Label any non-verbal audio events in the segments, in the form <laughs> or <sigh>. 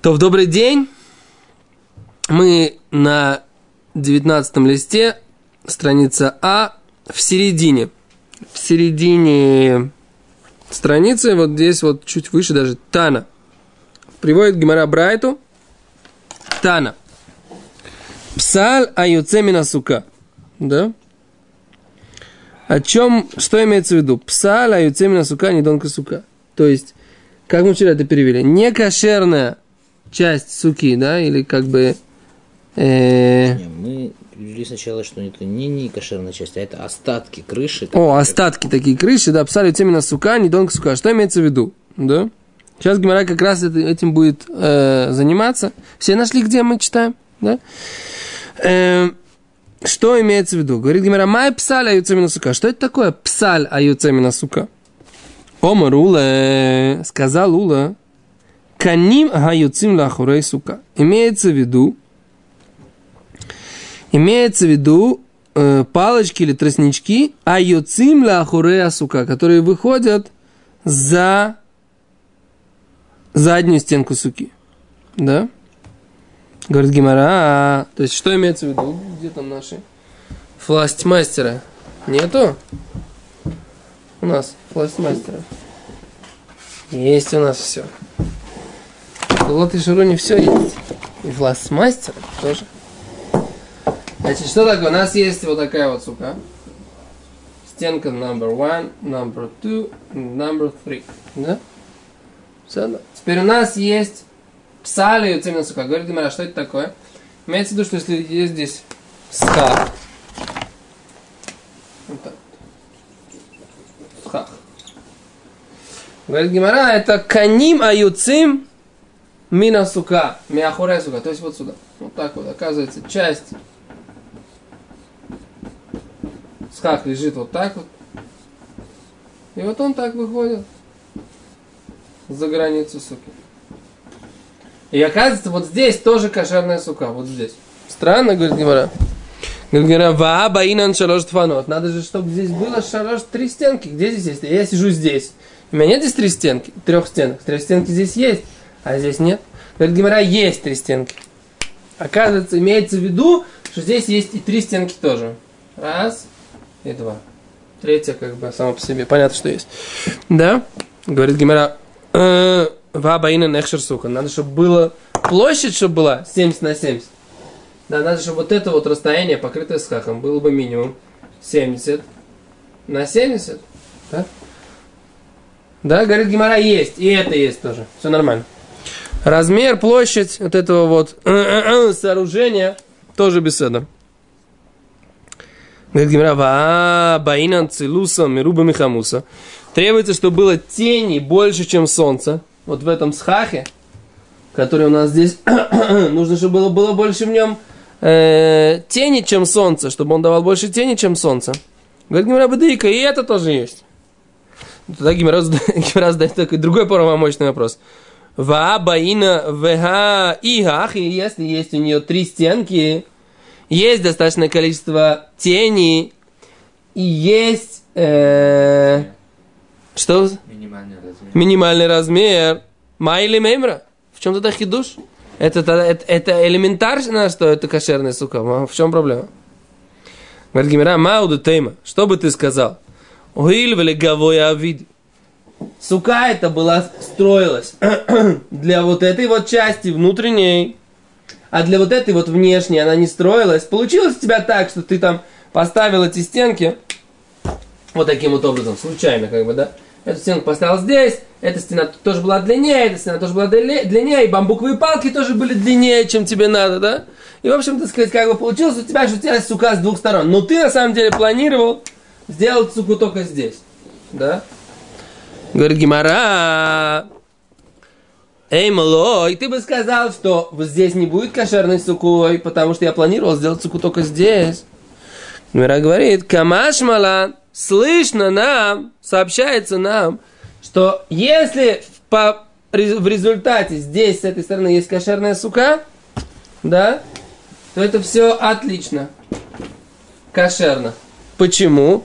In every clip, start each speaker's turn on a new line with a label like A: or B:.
A: То в добрый день. Мы на 19 листе, страница А, в середине. В середине страницы, вот здесь вот чуть выше даже, Тана. Приводит Гимара Брайту. Тана. Псаль аюцемина сука. Да? О чем, что имеется в виду? Псаль аюцемина сука, не донка сука. То есть, как мы вчера это перевели, не кошерная часть суки, да, или как бы...
B: Э... Не, мы перевели сначала, что это не, не кошерная часть, а это остатки крыши.
A: О, остатки как... такие крыши, да, псали именно сука, не донка сука. Что имеется в виду, да? Сейчас Гимара как раз этим будет э, заниматься. Все нашли, где мы читаем, да? Э, что имеется в виду? Говорит Гимара, май псаль аюцемина сука. Что это такое псаль аюцемина сука? Омар Ула, сказал Ула, каним гаюцим лахурей сука. Имеется в виду, имеется в виду э, палочки или тростнички, аюцим лахурей сука, которые выходят за заднюю стенку суки. Да? Говорит Гимара, то есть что имеется в виду? Где там наши фластмастера? Нету? У нас фластмастера. Есть у нас все. Вот и Шируни все есть. И фластмастер тоже. Значит, что такое? У нас есть вот такая вот сука. Стенка number one, number two, number three. Да? Все, да. Теперь у нас есть Псали Юцемина Сука. Говорит Гимара, что это такое? Имеется в виду, что если есть здесь схах, вот так. Говорит Гимара, это каним аюцим мина сука, миахурай сука, то есть вот сюда. Вот так вот, оказывается, часть схах лежит вот так вот. И вот он так выходит за границу суки. И оказывается, вот здесь тоже кошерная сука, вот здесь. Странно, говорит Гимара. Говорит вааба инан шалош тфанот. Надо же, чтобы здесь было шалош три стенки. Где здесь есть? Я сижу здесь. У меня нет здесь три стенки, трех стенок. Трех стенки здесь есть, а здесь нет. Говорит Гимара, есть три стенки. Оказывается, имеется в виду, что здесь есть и три стенки тоже. Раз и два. Третья, как бы, сама по себе. Понятно, что есть. Да? Говорит Гимара, «Э, Вабаина Нехшер Сука. Надо, чтобы было площадь, чтобы была 70 на 70. Да, надо, чтобы вот это вот расстояние, покрытое схахом, было бы минимум 70 на 70. Да? Да, говорит Гимара, есть. И это есть тоже. Все нормально. Размер, площадь вот этого вот сооружения тоже беседа. Говорит Гимара, баинан цилуса мируба михамуса. Требуется, чтобы было тени больше, чем солнце вот в этом схахе, который у нас здесь, <coughs> нужно, чтобы было, было больше в нем э, тени, чем солнце, чтобы он давал больше тени, чем солнце. Говорит Гимара Бадыка, и это тоже есть. Тогда Гимара <laughs> задает такой другой правомочный вопрос. Ва баина веха игах, и если есть у нее три стенки, есть достаточное количество тени, и есть... Э, что?
B: Минимальный размер.
A: Минимальный размер. Майли мемра. В чем тогда хидуш? Это, это, это, элементарно, что это кошерная сука. В чем проблема? Говорит Гимера, мауду тейма. Что бы ты сказал? Уиль велиговой авид. Сука это была, строилась <clears throat> для вот этой вот части внутренней, а для вот этой вот внешней она не строилась. Получилось у тебя так, что ты там поставил эти стенки вот таким вот образом, случайно как бы, да? Эту стенку поставил здесь, эта стена тоже была длиннее, эта стена тоже была длиннее, и бамбуковые палки тоже были длиннее, чем тебе надо, да? И, в общем, так сказать, как бы получилось у тебя, что у тебя сука с двух сторон. Но ты, на самом деле, планировал сделать суку только здесь, да? Говорит Гимара, Эй, малой, ты бы сказал, что вот здесь не будет кошерной сукой, потому что я планировал сделать суку только здесь. Гимара говорит, камаш малан, слышно нам, сообщается нам, что если по, в результате здесь с этой стороны есть кошерная сука, да, то это все отлично. Кошерно. Почему?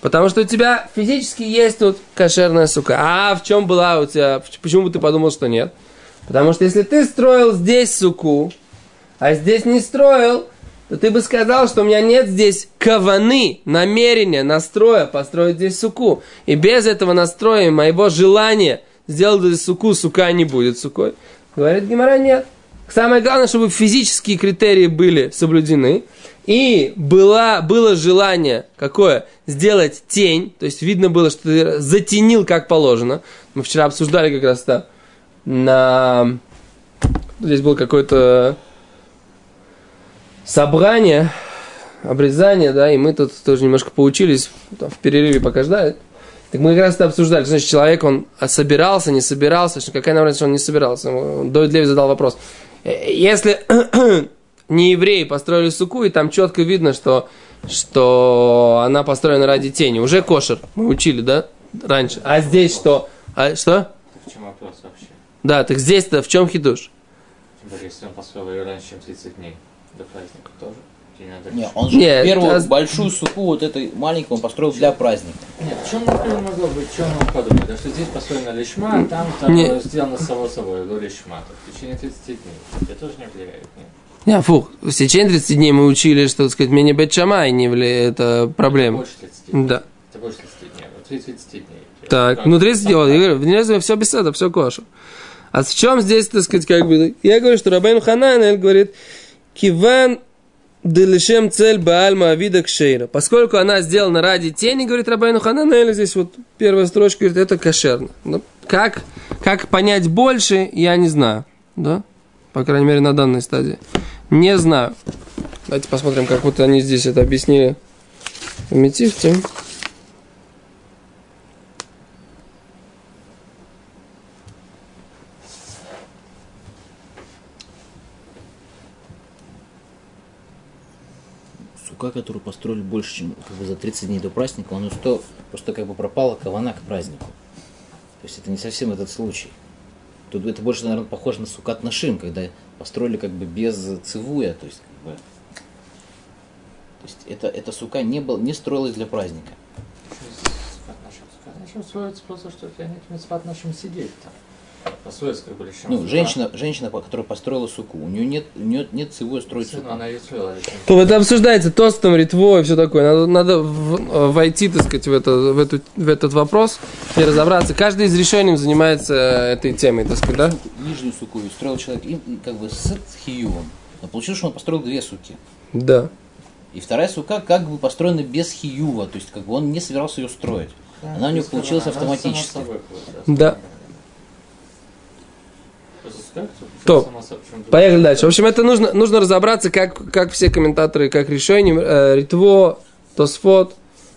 A: Потому что у тебя физически есть тут кошерная сука. А в чем была у тебя? Почему бы ты подумал, что нет? Потому что если ты строил здесь суку, а здесь не строил, то ты бы сказал, что у меня нет здесь каваны, намерения, настроя построить здесь суку. И без этого настроя, моего желания сделать здесь суку, сука не будет сукой. Говорит Гимара, нет. Самое главное, чтобы физические критерии были соблюдены. И была, было желание какое? Сделать тень. То есть видно было, что ты затенил как положено. Мы вчера обсуждали как раз это на... Здесь было какое-то собрание, обрезание, да, и мы тут тоже немножко поучились в перерыве пока ждали. Так мы как раз это обсуждали. Значит, человек, он собирался, не собирался. Какая нам что он не собирался? Дойд Леви задал вопрос. Э, если не евреи построили суку, и там четко видно, что, что она построена ради тени, уже кошер. Мы учили, да, раньше. А здесь что? А что?
C: В чем вопрос вообще?
A: Да, так здесь-то в чем хидуш?
C: Тем более, если он построил ее раньше, чем 30 дней до праздника тоже. Тебе надо
B: Не, он же
A: Нет,
B: первую
A: а-
B: большую суку, вот этой маленькую, он построил для праздника.
C: Нет, в чем, например, могло быть, в чем он подумал? Да, что здесь построено лишма, а там, там сделано само собой, до лишма. В течение 30 дней. Это тоже не влияет, нет?
A: Не, фух, в течение 30 дней мы учили, что, так сказать, мне бет шамай не влияет, это проблема.
C: Больше 30 дней.
A: Да.
C: Это больше 30 дней. Вот 30 дней.
A: Так, ну 30 дней, я говорю, все беседа, все кошу. А в чем здесь, так сказать, как бы, я говорю, что Рабейн Хананель говорит, киван делишем цель баальма авида кшейра. Поскольку она сделана ради тени, говорит Рабейну Хананель, здесь вот первая строчка говорит, это кошерно. Ну, как, как понять больше, я не знаю, да? По крайней мере, на данной стадии. Не знаю. Давайте посмотрим, как вот они здесь это объяснили в Метифте.
B: Сука, которую построили больше, чем как бы, за 30 дней до праздника, он что, просто как бы пропала кавана к празднику. То есть это не совсем этот случай. Тут это больше, наверное, похоже на сукат нашим, когда построили как бы без цивуя, то есть как бы... То есть это, эта сука не, был, не строилась для праздника.
C: Зачем строится просто, что них мецват нашим сидеть там? Бы лишем.
B: Ну, женщина, женщина, которая построила суку, у нее нет, у нее нет цивуя строить суку.
C: она ее строила.
A: То это обсуждается тостом, ритво и все такое. Надо, надо в- войти, так сказать, в, это, в, эту, в этот вопрос и разобраться. Каждый из решений занимается этой темой, так сказать, да?
B: Нижнюю суку строил человек и, как бы с хиювом. Но получилось, что он построил две суки.
A: Да.
B: И вторая сука как бы построена без хиюва, то есть как бы он не собирался ее строить. Она у него получилась автоматически.
A: Да. То. Поехали дальше. В общем, это нужно, нужно разобраться, как, как все комментаторы, как решение, э, ритво, тосфот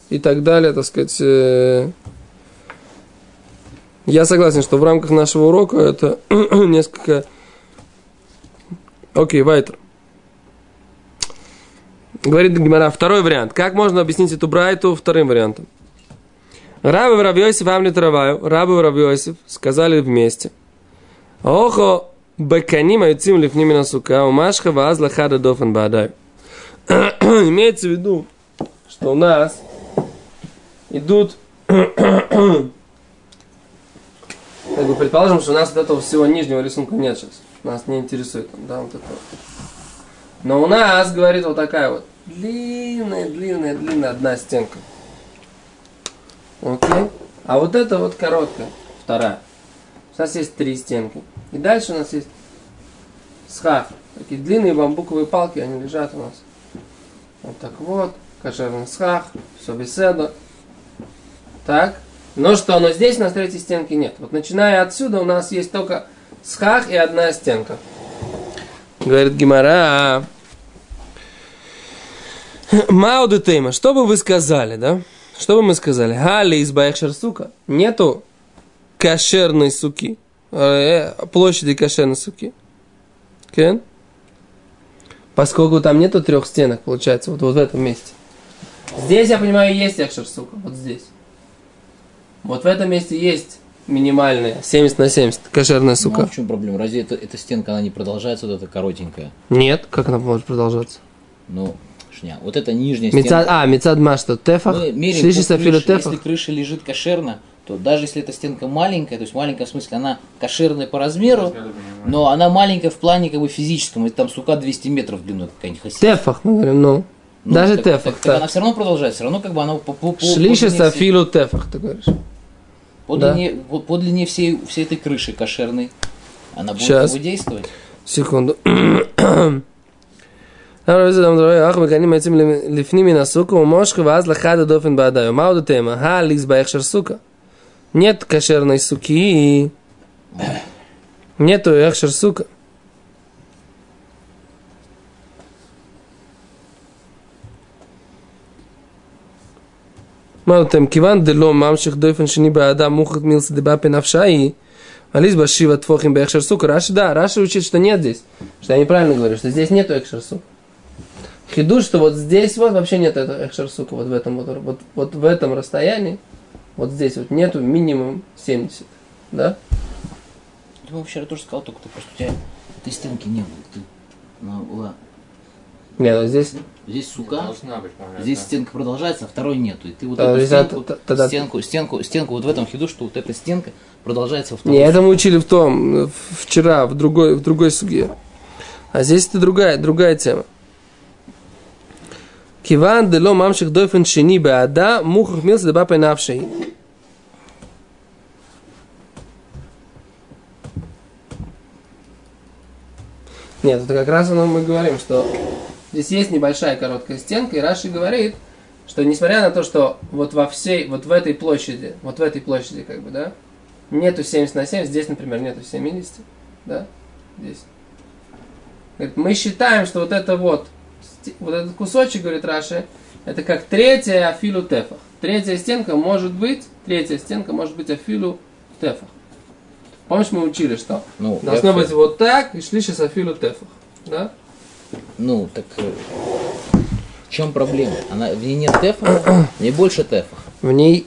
A: и так далее, так сказать. э. Я согласен, что в рамках нашего урока это <clears throat> несколько... Окей, Вайтер. Говорит Гимара, второй вариант. Как можно объяснить эту брайту вторым вариантом? Рабы в Равьосиф, Амлет Раваю, Рабы в сказали вместе. Охо беканим аюцим лифнимина сука, умашха ваазла хада дофан баадай. Имеется в виду, что у нас идут как бы предположим, что у нас вот этого всего нижнего рисунка нет сейчас. Нас не интересует, да, вот это. Но у нас, говорит, вот такая вот длинная, длинная, длинная одна стенка. Окей? А вот это вот короткая, вторая. У нас есть три стенки. И дальше у нас есть схах. Такие длинные бамбуковые палки, они лежат у нас. Вот так вот. Кошерный схах. Все беседа. Так. Но что, но здесь у нас третьей стенки нет. Вот начиная отсюда у нас есть только схах и одна стенка. Говорит Гимара. Мауду тейма. Что бы вы сказали, да? Что бы мы сказали? Гали из Баехшер сука. Нету кошерной суки. Э, площади кошерной суки. Кен? Поскольку там нету трех стенок, получается, вот, вот в этом месте. Здесь, я понимаю, есть экшер сука. Вот здесь. Вот в этом месте есть минимальная 70 на 70 кошерная
B: Ну, а
A: сука.
B: в чем проблема? Разве эта, эта стенка, она не продолжается, вот эта коротенькая?
A: Нет, как она может продолжаться?
B: Ну, шня. Вот эта нижняя
A: Мецад,
B: стенка.
A: а, мецад машта тефах,
B: Мы меряем крыше.
A: тефах.
B: Если крыша лежит кошерно, то даже если эта стенка маленькая, то есть маленькая в смысле она кошерная по размеру,
C: Размеры понимаю.
B: но она маленькая в плане как бы физическом, и там сука 200 метров в длину какая-нибудь хасида.
A: Тефах, мы говорим, ну.
B: Ну,
A: Даже
B: так-
A: тефах.
B: так- так она все равно продолжает, все равно как бы она по, по, по,
A: Шлиша
B: по длине всей-
A: сафилу тефах, ты говоришь.
B: по
A: да.
B: длине, по, по длине всей, всей этой крыши кошерной, она будет
A: Щас.
B: как бы действовать.
A: секунду. למה לא זה דבר דברים, אנחנו מקיימים עצים לפנים מן הסוכה ומושכה ואז לחד הדופן בעדיו. מה עוד התמה? הליזבח של סוכה. Нет кошерной суки. Нету эхшер сука. מה אתם? כיוון דלא ממשיך דופן שני באדם מוכרח מילסא דבאפי נפשאי, Ализба Шива Твохим Бехшер Сука. Раши, да, Раши учит, что нет здесь. Что я неправильно говорю, что здесь нету Экшер Сука. Хиду, что вот здесь вот вообще нет этого Экшер Сука, вот в этом вот, вот, вот в этом расстоянии, вот здесь вот нету минимум 70. Да?
B: Ты вчера тоже сказал, только ты просто у тебя этой стенки не было. Ты, она была.
A: Нет, вот здесь
B: Здесь сука,
C: Должна быть,
B: здесь
C: да.
B: стенка продолжается, а второй нету. И ты вот
A: Да,
B: эту стенку,
A: тогда-
B: стенку, стенку, стенку вот в этом хиду, что вот эта стенка продолжается во второй.
A: Не, это мы учили в том, вчера, в другой, в другой суге. А здесь это другая, другая тема. Киван дело мамших дойфен шини беада мухах милс деба пенавшей. Нет, это как раз оно мы говорим, что здесь есть небольшая короткая стенка, и Раши говорит, что несмотря на то, что вот во всей, вот в этой площади, вот в этой площади, как бы, да, нету 70 на 70, здесь, например, нету 70, да, здесь. Мы считаем, что вот это вот, вот этот кусочек, говорит Раши, это как третья афилу тефах. Третья стенка может быть, третья стенка может быть афилу тефах. Помнишь, мы учили, что
B: Ну,
A: должно
B: я-
A: быть вот так, и шли сейчас афилу тефах. Да?
B: Ну, так э, в чем проблема? Она, в ней нет тефа, в ней больше тефа.
A: В ней...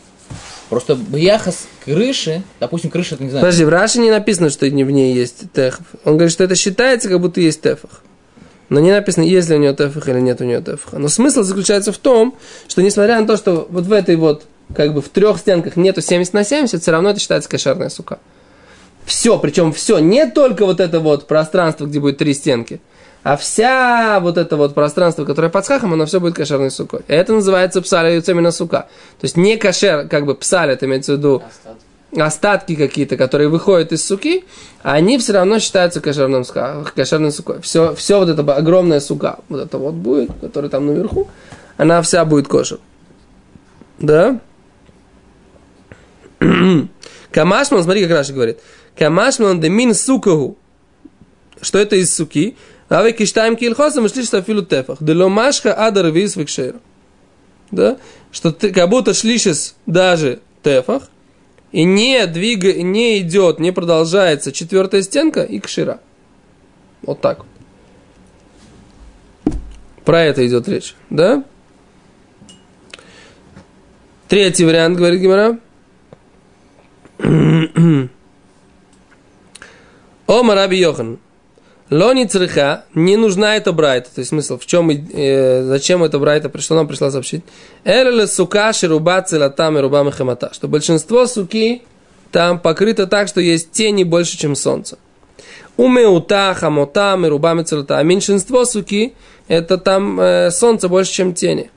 B: Просто бьяхас крыши, допустим, крыша, это не знаю,
A: Подожди, в Раши не написано, что не в ней есть тефах. Он говорит, что это считается, как будто есть тефах. Но не написано, есть ли у нее тефах или нет у нее тефаха. Но смысл заключается в том, что несмотря на то, что вот в этой вот, как бы в трех стенках нету 70 на 70, все равно это считается кошерная сука. Все, причем все, не только вот это вот пространство, где будет три стенки, а вся вот это вот пространство, которое под схахом, оно все будет кошерной сукой. И это называется псаля именно сука. То есть не кошер, как бы псаль, это имеется в виду
C: Остатки.
A: Остатки какие-то, которые выходят из суки, они все равно считаются кошерным, кошерной сукой. Все, все вот это огромная сука, вот это вот будет, которая там наверху, она вся будет кошер. Да? <clears throat> Камашман, смотри, как Раша говорит. Камашман де мин сукаху. Что это из суки? А вы киштаем кильхосом и шли филу тефах. Дело машха адар вис. Да? Что ты, как будто шлишес даже тефах, и не двига, не идет, не продолжается четвертая стенка и кшира. Вот так. Про это идет речь, да? Третий вариант, говорит Гимара. <clears throat> Ома Йохан. Лони цреха, не нужна эта брайта. То есть смысл, в чем, и- э, зачем эта брайта, что нам пришла сообщить? Эле сука шируба целатам и руба мехамата. Что большинство суки там покрыто так, что есть тени больше, чем солнце. Умеута, хамота, меруба мецелата. А меньшинство суки, это там э, солнце больше, чем тени.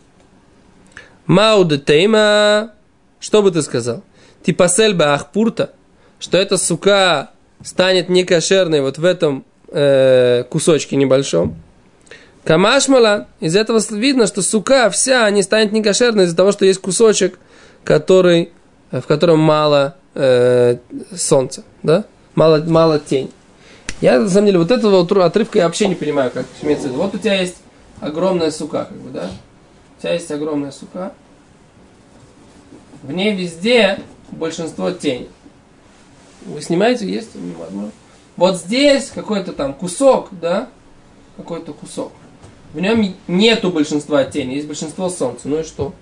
A: Мауде тейма, что бы ты сказал? Типа сельба ахпурта, что эта сука станет некошерной вот в этом э, кусочке небольшом. Камашмала, из этого видно, что сука вся не станет некошерной из-за того, что есть кусочек, который, э, в котором мало э, солнца, да? Мало, мало тень. Я, на самом деле, вот этого отрывка я вообще не понимаю, как имеется в виду. Вот у тебя есть огромная сука, как бы, да? У тебя есть огромная сука. В ней везде большинство тень. Вы снимаете, есть? Возможно. Вот здесь какой-то там кусок, да? Какой-то кусок. В нем нету большинства тени, есть большинство солнца. Ну и что?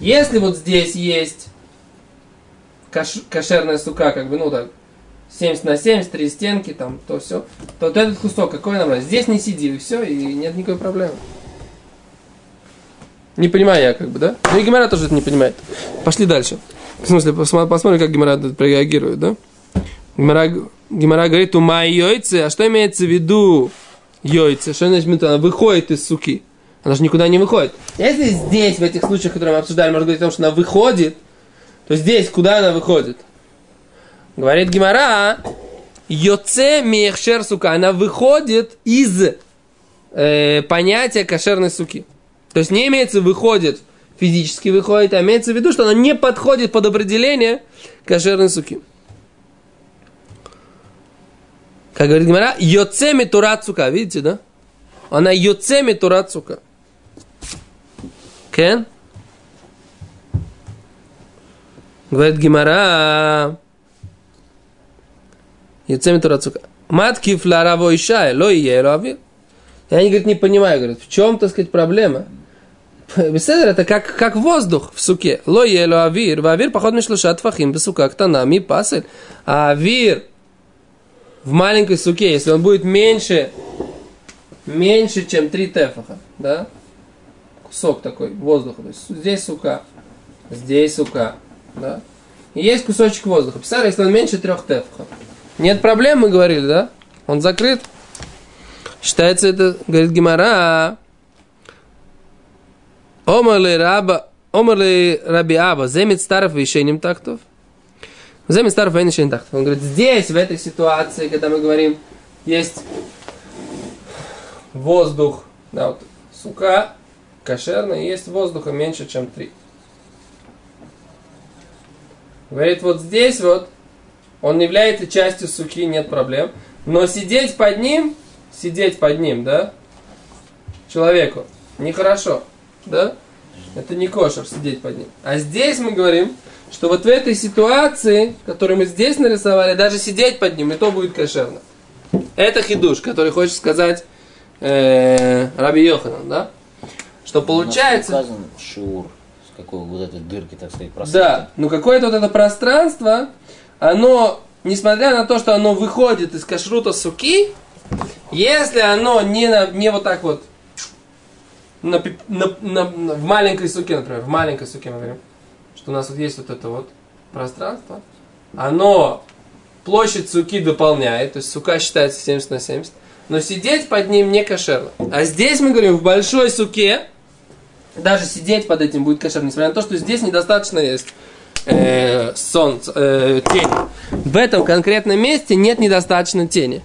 A: Если вот здесь есть кош- кошерная сука, как бы, ну так, 70 на 70, три стенки, там, то все, то вот этот кусок, какой нам? Здесь не сиди, и все, и нет никакой проблемы. Не понимаю я, как бы, да? Ну и Гимара тоже это не понимает. Пошли дальше. В смысле, посмотрим, как Гимара реагирует, да? Гимара, Гимара говорит, у моей яйца, а что имеется в виду яйца? Что значит, она выходит из суки? Она же никуда не выходит. Если здесь, в этих случаях, которые мы обсуждали, можно говорить о том, что она выходит, то здесь куда она выходит? Говорит Гимара, йоце мехшер сука, она выходит из э, понятия кошерной суки. То есть не имеется выходит, физически выходит, а имеется в виду, что она не подходит под определение кошерной суки. Как говорит Гимара, йоце метурат сука, видите, да? Она йоце метурат сука. Кен? Говорит Гимара, йоце метурат сука. Матки флараво ишай, ло и авир. И они, говорит, не понимаю, говорят, в чем, так сказать, проблема? Беседер это как, как воздух в суке. Ло ело авир. В авир поход мишлуша тфахим бесука ктана ми пасель. А авир в маленькой суке, если он будет меньше, меньше, чем три тефаха, да? Кусок такой воздуха. То есть здесь сука, здесь сука, да? И есть кусочек воздуха. Представляете, если он меньше трех тефахов. Нет проблем, мы говорили, да? Он закрыт. Считается это, говорит Гимара, Омарли раба, Омарли раби аба, земит старов вишеним тактов. Земит старов вишеним тактов. Он говорит, здесь, в этой ситуации, когда мы говорим, есть воздух, да, вот, сука, кошерный, есть воздуха меньше, чем три. Говорит, вот здесь вот, он является частью суки, нет проблем. Но сидеть под ним, сидеть под ним, да, человеку, нехорошо, да? Это не кошер сидеть под ним. А здесь мы говорим, что вот в этой ситуации, которую мы здесь нарисовали, даже сидеть под ним, и то будет кошерно. Это хидуш, который хочет сказать э, Раби Йоханан, да? Что получается...
B: Указан шиур, с какой вот этой дырки, так сказать,
A: Да,
B: пространства.
A: но какое-то вот это пространство, оно, несмотря на то, что оно выходит из кашрута суки, если оно не, на, не вот так вот на, на- на- на- в маленькой суке, например, в маленькой суке мы говорим, что у нас вот есть вот это вот пространство, оно площадь суки дополняет, то есть сука считается 70 на 70, но сидеть под ним не кошерно. А здесь мы говорим, в большой суке, даже сидеть под этим будет кошерно, несмотря на то, что здесь недостаточно есть э, солнца, э, тени. В этом конкретном месте нет недостаточно тени.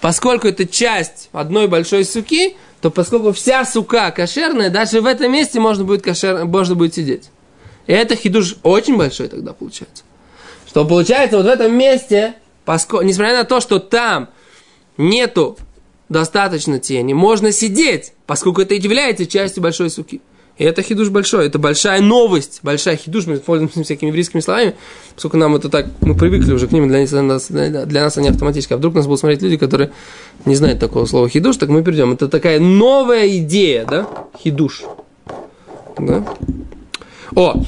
A: Поскольку это часть одной большой суки, то поскольку вся сука кошерная, даже в этом месте можно будет, кошер, можно будет сидеть. Это хидуш очень большой тогда получается. Что получается вот в этом месте, поскольку, несмотря на то, что там нету достаточно тени, можно сидеть, поскольку это является частью большой суки. И это хидуш большой, это большая новость, большая хидуш, мы пользуемся всякими еврейскими словами, поскольку нам это так, мы привыкли уже к ним, для нас, для нас они автоматически. А вдруг нас будут смотреть люди, которые не знают такого слова хидуш, так мы перейдем. Это такая новая идея, да, хидуш. Да? О,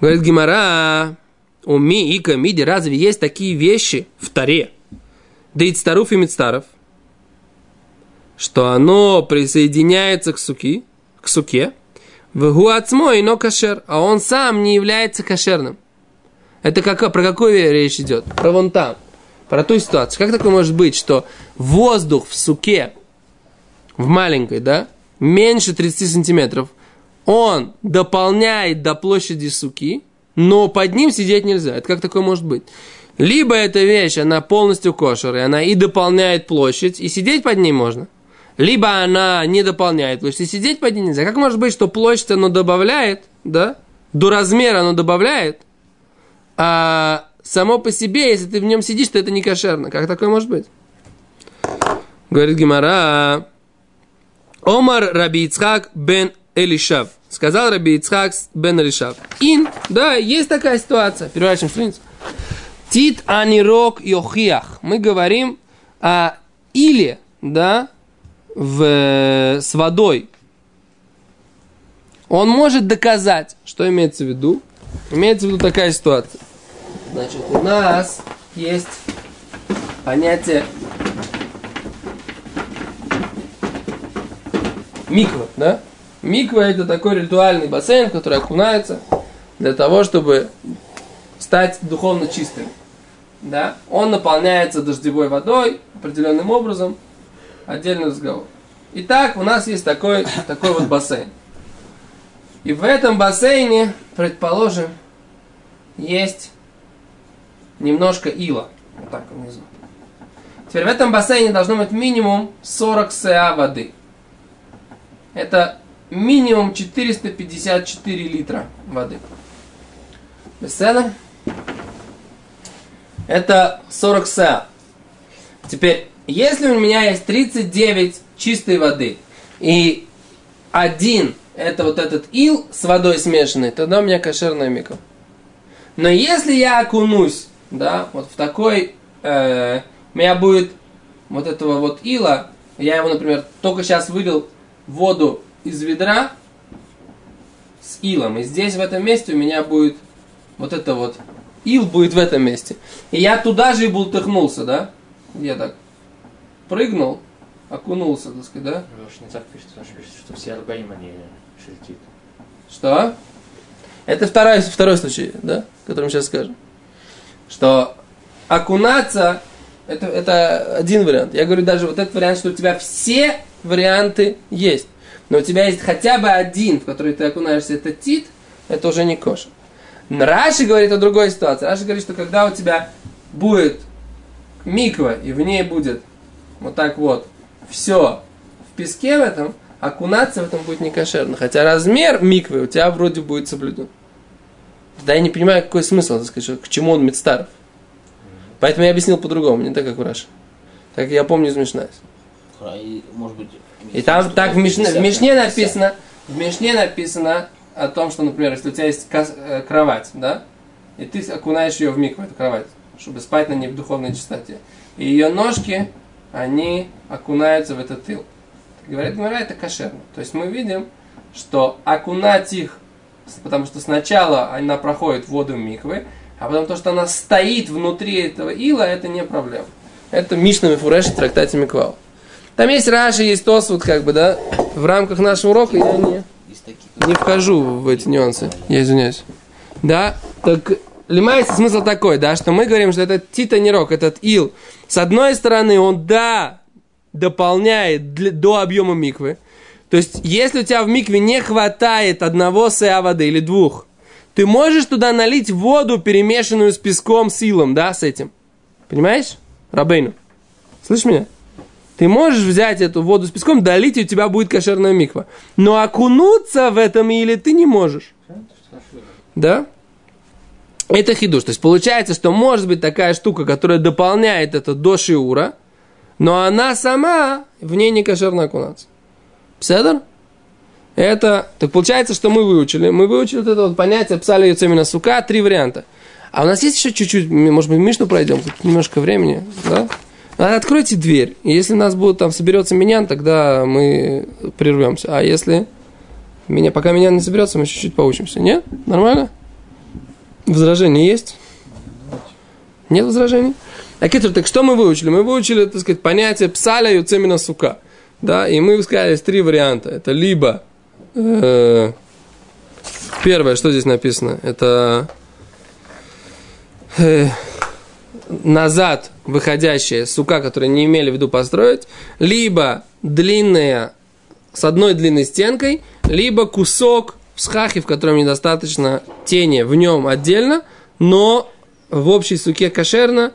A: говорит Гимара, у ми и камиди, разве есть такие вещи в Таре? Да и старуф и мицтаров, что оно присоединяется к суки, к суке, в гуацмой, но кошер, а он сам не является кошерным. Это как, про какую речь идет? Про вон там, про ту ситуацию. Как такое может быть, что воздух в суке, в маленькой, да, меньше 30 сантиметров, он дополняет до площади суки, но под ним сидеть нельзя. Это как такое может быть? Либо эта вещь, она полностью кошер, и она и дополняет площадь, и сидеть под ней можно. Либо она не дополняет площадь, и сидеть под ней нельзя. Как может быть, что площадь оно добавляет, да, до размера оно добавляет, а само по себе, если ты в нем сидишь, то это не кошерно. Как такое может быть? Говорит Гимара, Омар Раби Ицхак бен Элишав. Сказал Раби Ицхак бен Элишав. Ин, да, есть такая ситуация. Переворачиваем страницу. Тит анирок йохиях. Мы говорим о или, да, в, с водой. Он может доказать, что имеется в виду. Имеется в виду такая ситуация. Значит, у нас есть понятие миква, да? Миква это такой ритуальный бассейн, который окунается для того, чтобы стать духовно чистым. Да? Он наполняется дождевой водой определенным образом. Отдельный разговор. Итак, у нас есть такой, такой вот бассейн. И в этом бассейне, предположим, есть немножко ила. Вот так внизу. Теперь в этом бассейне должно быть минимум 40 СА воды. Это минимум 454 литра воды. Беседа? Это 40 СА. Теперь, если у меня есть 39 чистой воды и один это вот этот ил с водой смешанный, тогда у меня кошерная миква. Но если я окунусь, да, вот в такой, э, у меня будет вот этого вот ила, я его, например, только сейчас вылил воду из ведра с илом, и здесь в этом месте у меня будет вот это вот ил будет в этом месте. И я туда же и бултыхнулся, да? Я так прыгнул, окунулся, так сказать, да?
C: Уж не так пишете, потому что пишете, что все органим, они шельтит.
A: Что? Это второй, второй случай, да, который мы сейчас скажем. Что окунаться, это, это один вариант. Я говорю даже вот этот вариант, что у тебя все варианты есть. Но у тебя есть хотя бы один, в который ты окунаешься, это тит, это уже не кошер. Раши говорит о другой ситуации. Раши говорит, что когда у тебя будет миква, и в ней будет вот так вот все в песке в этом, окунаться в этом будет не кошерно. Хотя размер миквы у тебя вроде будет соблюден. Да я не понимаю, какой смысл, так сказать, к чему он Мицтаров. Поэтому я объяснил по-другому, не так, как в Раши. Так я помню из Мишнайс.
B: Может быть,
A: И там так в Мишне, в
B: 50,
A: Мишне
B: 50.
A: написано, в Мишне написано о том, что, например, если у тебя есть э, кровать, да, и ты окунаешь ее в миг, в эту кровать, чтобы спать на ней в духовной чистоте. И ее ножки, они окунаются в этот тыл. Говорит Гмара, это кошерно. То есть мы видим, что окунать их, потому что сначала она проходит в воду миквы, а потом то, что она стоит внутри этого ила, это не проблема. Это Мишна Мифуреш в трактате Миквал. Там есть Раши, есть Тосфуд, как бы, да. В рамках нашего урока я не, не вхожу в эти нюансы. Я извиняюсь. Да, так лимается смысл такой, да, что мы говорим, что этот титанирок, этот ил, с одной стороны, он, да, дополняет для- до объема миквы. То есть, если у тебя в микве не хватает одного сеа воды или двух, ты можешь туда налить воду, перемешанную с песком, с илом, да, с этим. Понимаешь? Рабейну. Слышишь меня? Ты можешь взять эту воду с песком, долить, и у тебя будет кошерная миква. Но окунуться в этом или ты не можешь. Да? Это хидуш. То есть получается, что может быть такая штука, которая дополняет это до шиура, но она сама в ней не кошерно окунаться. Пседор? Это, так получается, что мы выучили. Мы выучили вот это вот понятие псали именно сука, три варианта. А у нас есть еще чуть-чуть, может быть, Мишну пройдем, немножко времени, да? А Откройте дверь. Если нас будет там соберется меня, тогда мы прервемся. А если меня, пока меня не соберется, мы чуть-чуть поучимся. Нет? Нормально? Возражения есть? Нет возражений? А Китр, так что мы выучили? Мы выучили, так сказать, понятие псаля и уцемина сука. Да, и мы сказали, три варианта. Это либо э, первое, что здесь написано, это э, назад выходящая сука, которую не имели в виду построить, либо длинная с одной длинной стенкой, либо кусок в схахе, в котором недостаточно тени в нем отдельно, но в общей суке кошерно,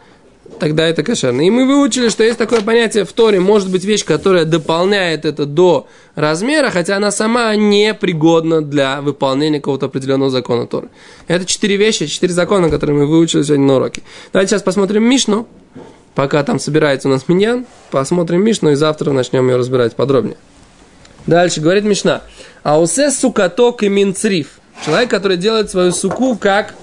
A: тогда это кошерно. И мы выучили, что есть такое понятие в Торе, может быть вещь, которая дополняет это до размера, хотя она сама не пригодна для выполнения какого-то определенного закона Торы. Это четыре вещи, четыре закона, которые мы выучили сегодня на уроке. Давайте сейчас посмотрим Мишну, пока там собирается у нас миньян, посмотрим Мишну и завтра начнем ее разбирать подробнее. Дальше говорит Мишна. Аусе сукаток и минцриф. Человек, который делает свою суку как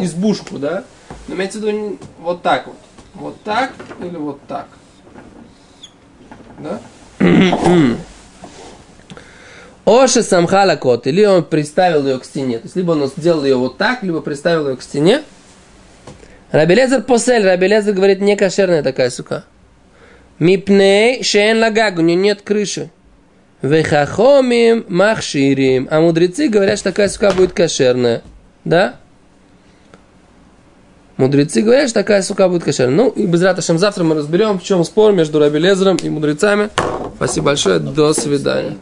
A: избушку, да? Но имеется в виду вот так вот. Вот так или вот так. Да? <clears throat> Оши самхала кот, или он приставил ее к стене. То есть, либо он сделал ее вот так, либо приставил ее к стене. Рабелезер посель, Рабелезер говорит, не кошерная такая сука. Мипней шен лагаг, у нее нет крыши. Вехахомим махширим. А мудрецы говорят, что такая сука будет кошерная. Да? Мудрецы говорят, что такая сука будет кошерной. Ну, и без раташем завтра мы разберем, в чем спор между Раби Лезером и мудрецами. Спасибо большое, до свидания.